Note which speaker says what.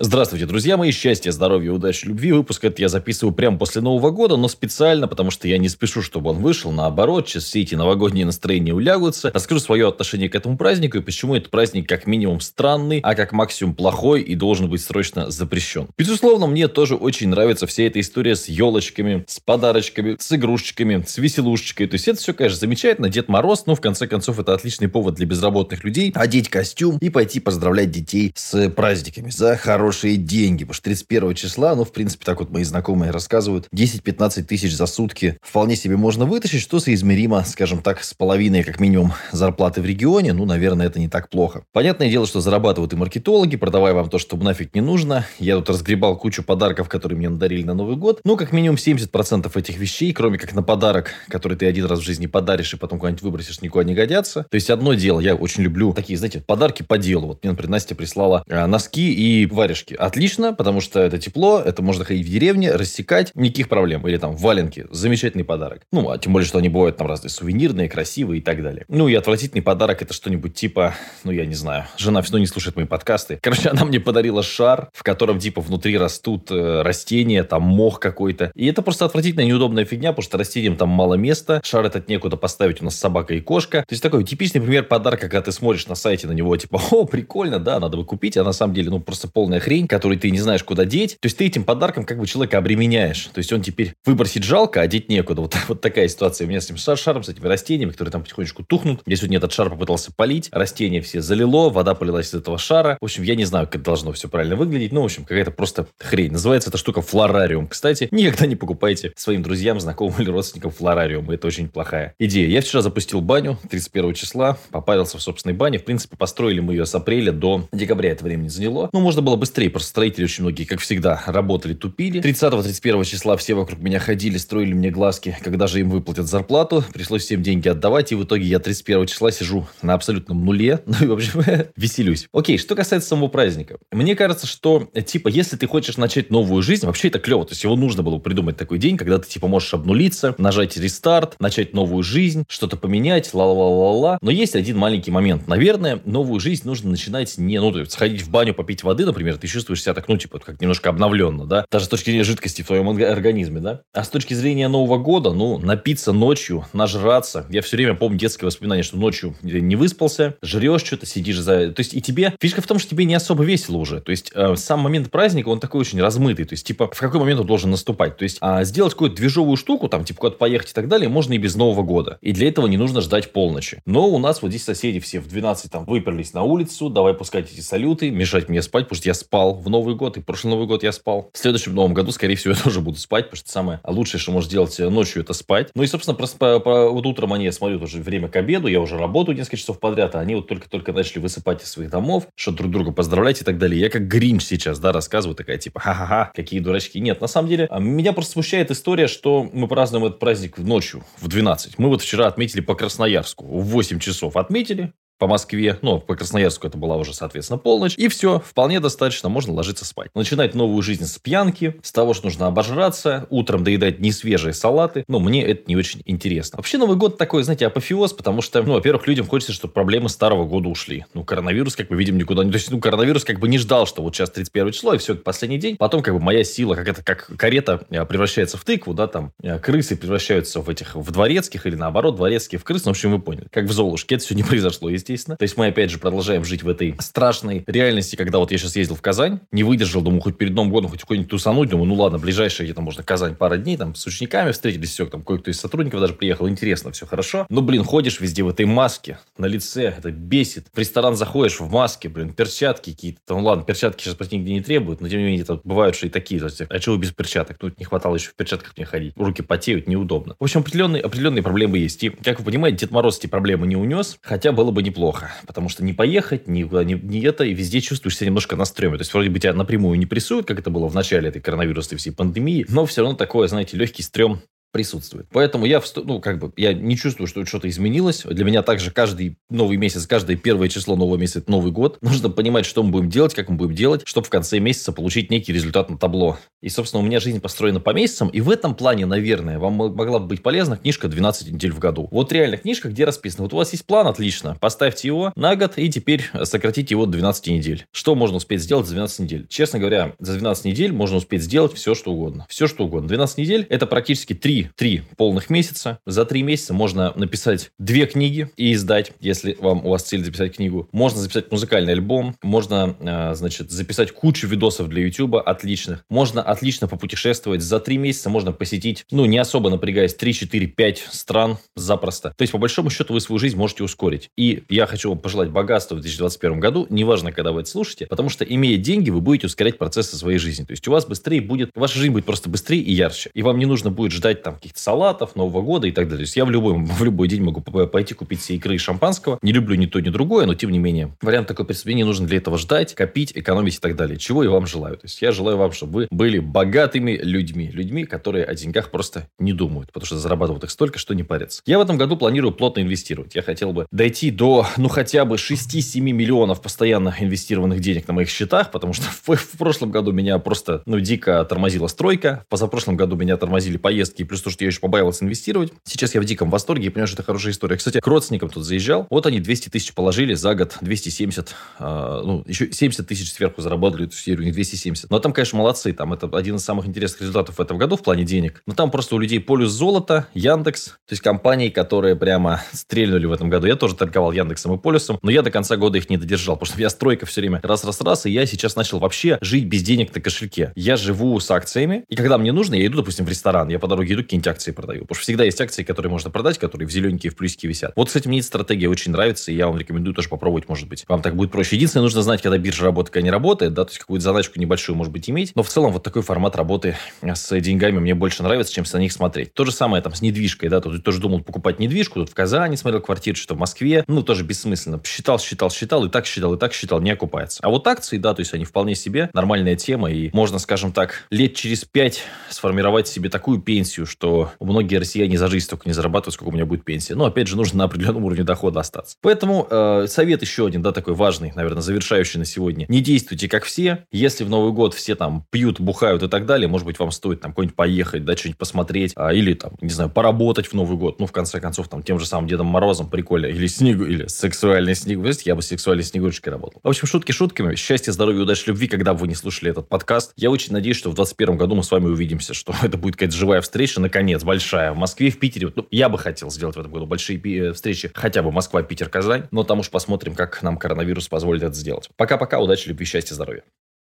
Speaker 1: Здравствуйте, друзья мои. Счастья, здоровья, удачи, любви. Выпуск этот я записываю прямо после Нового года, но специально, потому что я не спешу, чтобы он вышел. Наоборот, сейчас все эти новогодние настроения улягутся. Расскажу свое отношение к этому празднику и почему этот праздник как минимум странный, а как максимум плохой и должен быть срочно запрещен. Безусловно, мне тоже очень нравится вся эта история с елочками, с подарочками, с игрушечками, с веселушечкой. То есть это все, конечно, замечательно. Дед Мороз, но в конце концов это отличный повод для безработных людей одеть костюм и пойти поздравлять детей с праздниками за хороший хорошие деньги, потому что 31 числа, ну, в принципе, так вот мои знакомые рассказывают, 10-15 тысяч за сутки вполне себе можно вытащить, что соизмеримо, скажем так, с половиной, как минимум, зарплаты в регионе. Ну, наверное, это не так плохо. Понятное дело, что зарабатывают и маркетологи, продавая вам то, что нафиг не нужно. Я тут разгребал кучу подарков, которые мне надарили на Новый год. Ну, как минимум 70% этих вещей, кроме как на подарок, который ты один раз в жизни подаришь и потом куда-нибудь выбросишь, никуда не годятся. То есть одно дело, я очень люблю такие, знаете, подарки по делу. Вот мне, например, Настя прислала э, носки и варежки варежки. Отлично, потому что это тепло, это можно ходить в деревне, рассекать, никаких проблем. Или там валенки, замечательный подарок. Ну, а тем более, что они бывают там разные сувенирные, красивые и так далее. Ну, и отвратительный подарок это что-нибудь типа, ну, я не знаю, жена все равно не слушает мои подкасты. Короче, она мне подарила шар, в котором типа внутри растут э, растения, там мох какой-то. И это просто отвратительная, неудобная фигня, потому что растениям там мало места, шар этот некуда поставить, у нас собака и кошка. То есть такой типичный пример подарка, когда ты смотришь на сайте на него, типа, о, прикольно, да, надо бы купить, а на самом деле, ну, просто полная хрень, который ты не знаешь, куда деть. То есть ты этим подарком как бы человека обременяешь. То есть он теперь выбросить жалко, а деть некуда. Вот, вот такая ситуация у меня с этим шаром, с этими растениями, которые там потихонечку тухнут. Я сегодня этот шар попытался полить. Растения все залило, вода полилась из этого шара. В общем, я не знаю, как должно все правильно выглядеть. Ну, в общем, какая-то просто хрень. Называется эта штука флорариум. Кстати, никогда не покупайте своим друзьям, знакомым или родственникам флорариум. Это очень плохая идея. Я вчера запустил баню 31 числа, попарился в собственной бане. В принципе, построили мы ее с апреля до декабря это времени заняло. Ну, можно было быстрее, просто строители очень многие, как всегда, работали, тупили. 30-31 числа все вокруг меня ходили, строили мне глазки, когда же им выплатят зарплату. Пришлось всем деньги отдавать, и в итоге я 31 числа сижу на абсолютном нуле. Ну и, в общем, веселюсь. Окей, что касается самого праздника. Мне кажется, что, типа, если ты хочешь начать новую жизнь, вообще это клево. То есть его нужно было придумать такой день, когда ты, типа, можешь обнулиться, нажать рестарт, начать новую жизнь, что-то поменять, ла-ла-ла-ла. Но есть один маленький момент. Наверное, новую жизнь нужно начинать не, ну, то есть сходить в баню, попить воды, например, ты чувствуешь себя так, ну, типа, как немножко обновленно, да, даже с точки зрения жидкости в твоем организме, да. А с точки зрения Нового года, ну, напиться ночью, нажраться. Я все время помню детское воспоминание, что ночью не выспался, жрешь что-то, сидишь за... То есть, и тебе... Фишка в том, что тебе не особо весело уже. То есть, э, сам момент праздника, он такой очень размытый. То есть, типа, в какой момент он должен наступать. То есть, а сделать какую-то движовую штуку, там, типа, куда-то поехать и так далее, можно и без Нового года. И для этого не нужно ждать полночи. Но у нас вот здесь соседи все в 12 там выперлись на улицу, давай пускать эти салюты, мешать мне спать, потому что я спал в Новый год, и прошлый Новый год я спал. В следующем Новом году, скорее всего, я тоже буду спать, потому что самое лучшее, что можешь делать ночью, это спать. Ну и, собственно, по, по, вот утром они, я смотрю, тоже время к обеду, я уже работаю несколько часов подряд, а они вот только-только начали высыпать из своих домов, что друг друга поздравлять и так далее. Я как Гринч сейчас, да, рассказываю, такая типа, ха-ха-ха, какие дурачки. Нет, на самом деле, а, меня просто смущает история, что мы празднуем этот праздник ночью в 12. Мы вот вчера отметили по Красноярску, в 8 часов отметили, по Москве, ну, по Красноярску это была уже, соответственно, полночь. И все, вполне достаточно, можно ложиться спать. Начинать новую жизнь с пьянки, с того, что нужно обожраться, утром доедать несвежие салаты. Ну, мне это не очень интересно. Вообще, Новый год такой, знаете, апофеоз, потому что, ну, во-первых, людям хочется, чтобы проблемы старого года ушли. Ну, коронавирус, как мы видим, никуда не... То есть, ну, коронавирус как бы не ждал, что вот сейчас 31 число, и все, последний день. Потом, как бы, моя сила, как это, как карета э, превращается в тыкву, да, там, э, крысы превращаются в этих, в дворецких, или наоборот, дворецкие в крыс. Ну, в общем, вы поняли. Как в Золушке. Это все не произошло, естественно естественно. То есть мы, опять же, продолжаем жить в этой страшной реальности, когда вот я сейчас ездил в Казань, не выдержал, думаю, хоть перед Новым годом хоть какой-нибудь тусануть, думаю, ну ладно, ближайшее где-то можно Казань пара дней, там с учениками встретились, все, там кое-кто из сотрудников даже приехал, интересно, все хорошо. Но, блин, ходишь везде в этой маске, на лице, это бесит. В ресторан заходишь в маске, блин, перчатки какие-то, ну ладно, перчатки сейчас почти нигде не требуют, но тем не менее, это бывают же и такие, то есть, а чего без перчаток? Тут не хватало еще в перчатках мне ходить, руки потеют, неудобно. В общем, определенные, определенные проблемы есть. И, как вы понимаете, Дед Мороз эти проблемы не унес, хотя было бы неплохо, потому что не поехать, никуда не, не это, и везде чувствуешь себя немножко на стреме. То есть, вроде бы тебя напрямую не прессуют, как это было в начале этой коронавирусной всей пандемии, но все равно такое, знаете, легкий стрём присутствует. Поэтому я, ну, как бы, я не чувствую, что что-то изменилось. Для меня также каждый новый месяц, каждое первое число нового месяца – это Новый год. Нужно понимать, что мы будем делать, как мы будем делать, чтобы в конце месяца получить некий результат на табло. И, собственно, у меня жизнь построена по месяцам, и в этом плане, наверное, вам могла бы быть полезна книжка «12 недель в году». Вот реально книжка, где расписано, вот у вас есть план, отлично, поставьте его на год, и теперь сократите его до 12 недель. Что можно успеть сделать за 12 недель? Честно говоря, за 12 недель можно успеть сделать все, что угодно. Все, что угодно. 12 недель – это практически 3, 3 полных месяца. За 3 месяца можно написать 2 книги и издать, если вам у вас цель записать книгу. Можно записать музыкальный альбом, можно, э, значит, записать кучу видосов для YouTube отличных. Можно отлично попутешествовать. За 3 месяца можно посетить, ну, не особо напрягаясь, 3, 4, 5 стран запросто. То есть, по большому счету, вы свою жизнь можете ускорить. И я хочу вам пожелать богатства в 2021 году, неважно, когда вы это слушаете, потому что, имея деньги, вы будете ускорять процессы своей жизни. То есть, у вас быстрее будет, ваша жизнь будет просто быстрее и ярче. И вам не нужно будет ждать там каких-то салатов, Нового года и так далее. То есть, я в любой, в любой день могу пойти купить себе икры и шампанского. Не люблю ни то, ни другое, но тем не менее. Вариант такой при не нужно для этого ждать, копить, экономить и так далее. Чего я вам желаю. То есть, я желаю вам, чтобы вы были богатыми людьми. Людьми, которые о деньгах просто не думают, потому что зарабатывают их столько, что не парятся. Я в этом году планирую плотно инвестировать. Я хотел бы дойти до, ну, хотя бы 6-7 миллионов постоянно инвестированных денег на моих счетах, потому что в, в прошлом году меня просто, ну, дико тормозила стройка. В позапрошлом году меня тормозили поездки, плюс то, что я еще побаивался инвестировать. Сейчас я в диком восторге и понимаю, что это хорошая история. Кстати, к родственникам тут заезжал. Вот они 200 тысяч положили за год, 270, э, ну, еще 70 тысяч сверху заработали эту серию, у них 270. Но там, конечно, молодцы. Там это один из самых интересных результатов в этом году в плане денег. Но там просто у людей полюс золота, Яндекс, то есть компании, которые прямо стрельнули в этом году. Я тоже торговал Яндексом и Полюсом, но я до конца года их не додержал, потому что я стройка все время раз-раз-раз, и я сейчас начал вообще жить без денег на кошельке. Я живу с акциями, и когда мне нужно, я иду, допустим, в ресторан, я по дороге иду, какие-нибудь акции продаю. Потому что всегда есть акции, которые можно продать, которые в зелененькие, в плюсике висят. Вот, кстати, мне эта стратегия очень нравится, и я вам рекомендую тоже попробовать, может быть. Вам так будет проще. Единственное, нужно знать, когда биржа работает, когда не работает, да, то есть какую-то задачку небольшую, может быть, иметь. Но в целом вот такой формат работы с деньгами мне больше нравится, чем на них смотреть. То же самое там с недвижкой, да, тут тоже думал покупать недвижку, тут в Казани смотрел квартиру, что в Москве, ну, тоже бессмысленно. Считал, считал, считал, и так считал, и так считал, не окупается. А вот акции, да, то есть они вполне себе нормальная тема, и можно, скажем так, лет через пять сформировать себе такую пенсию, что многие россияне за жизнь столько не зарабатывают, сколько у меня будет пенсия. Но, опять же, нужно на определенном уровне дохода остаться. Поэтому э, совет еще один, да, такой важный, наверное, завершающий на сегодня. Не действуйте как все. Если в Новый год все там пьют, бухают и так далее, может быть, вам стоит там куда-нибудь поехать, да, что-нибудь посмотреть, а, или там, не знаю, поработать в Новый год. Ну, в конце концов, там, тем же самым Дедом Морозом прикольно. Или снегу, или сексуальный снег. Вы знаете, я бы сексуальной снегурочкой работал. В общем, шутки шутками. Счастья, здоровья, удачи, любви, когда бы вы не слушали этот подкаст. Я очень надеюсь, что в 2021 году мы с вами увидимся, что это будет какая-то живая встреча, наконец, большая. В Москве, в Питере. Ну, я бы хотел сделать в этом году большие э, встречи, хотя бы Москва, Питер, Казань. Но там уж посмотрим, как нам коронавирус позволит это сделать. Пока-пока, удачи, любви, счастья, здоровья.